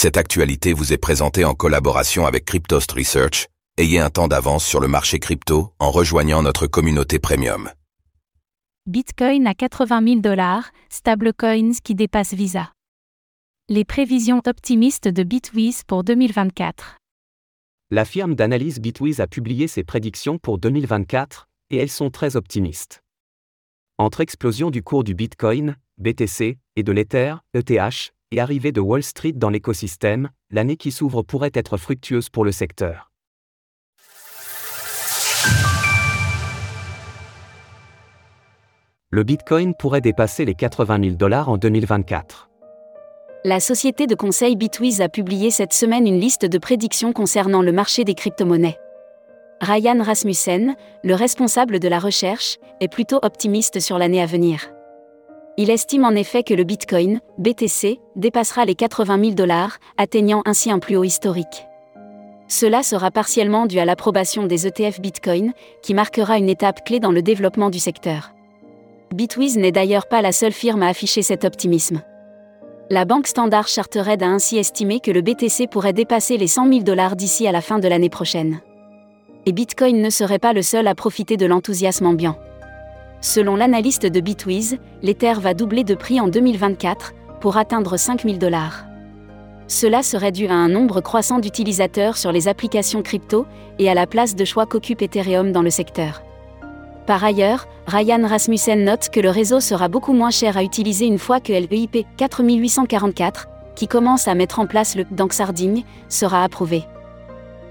Cette actualité vous est présentée en collaboration avec Cryptost Research. Ayez un temps d'avance sur le marché crypto en rejoignant notre communauté premium. Bitcoin à 80 000 dollars, stablecoins qui dépassent Visa. Les prévisions optimistes de Bitwiz pour 2024. La firme d'analyse Bitwiz a publié ses prédictions pour 2024, et elles sont très optimistes. Entre explosion du cours du Bitcoin, BTC, et de l'Ether, ETH, et arrivée de Wall Street dans l'écosystème, l'année qui s'ouvre pourrait être fructueuse pour le secteur. Le Bitcoin pourrait dépasser les 80 000 dollars en 2024. La société de conseil Bitwiz a publié cette semaine une liste de prédictions concernant le marché des crypto-monnaies. Ryan Rasmussen, le responsable de la recherche, est plutôt optimiste sur l'année à venir. Il estime en effet que le Bitcoin, BTC, dépassera les 80 000 dollars, atteignant ainsi un plus haut historique. Cela sera partiellement dû à l'approbation des ETF Bitcoin, qui marquera une étape clé dans le développement du secteur. Bitwiz n'est d'ailleurs pas la seule firme à afficher cet optimisme. La banque Standard Chartered a ainsi estimé que le BTC pourrait dépasser les 100 000 dollars d'ici à la fin de l'année prochaine. Et Bitcoin ne serait pas le seul à profiter de l'enthousiasme ambiant. Selon l'analyste de Bitwiz, l'Ether va doubler de prix en 2024, pour atteindre 5000 dollars. Cela serait dû à un nombre croissant d'utilisateurs sur les applications crypto et à la place de choix qu'occupe Ethereum dans le secteur. Par ailleurs, Ryan Rasmussen note que le réseau sera beaucoup moins cher à utiliser une fois que l'EIP 4844, qui commence à mettre en place le Dank Sardine, sera approuvé.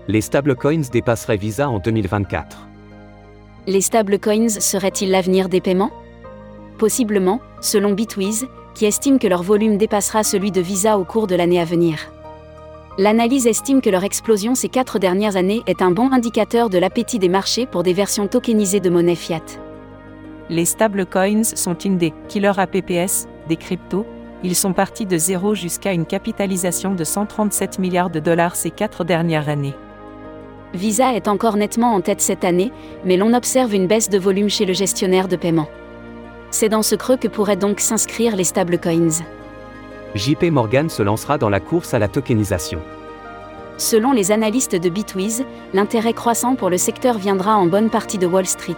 Les stablecoins dépasseraient Visa en 2024 les stablecoins seraient-ils l'avenir des paiements? Possiblement, selon Bitwiz, qui estime que leur volume dépassera celui de Visa au cours de l'année à venir. L'analyse estime que leur explosion ces quatre dernières années est un bon indicateur de l'appétit des marchés pour des versions tokenisées de monnaie fiat. Les stablecoins sont une des killer APPS des cryptos. Ils sont partis de zéro jusqu'à une capitalisation de 137 milliards de dollars ces quatre dernières années. Visa est encore nettement en tête cette année, mais l'on observe une baisse de volume chez le gestionnaire de paiement. C'est dans ce creux que pourraient donc s'inscrire les stablecoins. JP Morgan se lancera dans la course à la tokenisation. Selon les analystes de Bitwiz, l'intérêt croissant pour le secteur viendra en bonne partie de Wall Street.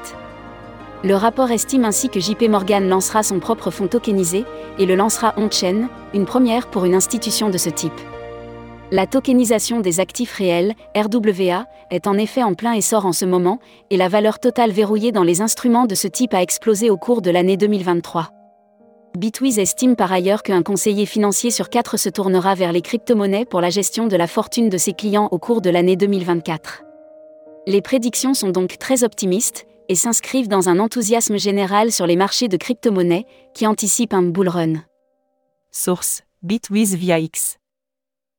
Le rapport estime ainsi que JP Morgan lancera son propre fonds tokenisé et le lancera on-chain, une première pour une institution de ce type. La tokenisation des actifs réels, RWA, est en effet en plein essor en ce moment, et la valeur totale verrouillée dans les instruments de ce type a explosé au cours de l'année 2023. Bitwiz estime par ailleurs qu'un conseiller financier sur quatre se tournera vers les crypto-monnaies pour la gestion de la fortune de ses clients au cours de l'année 2024. Les prédictions sont donc très optimistes et s'inscrivent dans un enthousiasme général sur les marchés de crypto-monnaies qui anticipent un bull run. Source Bitwiz via X.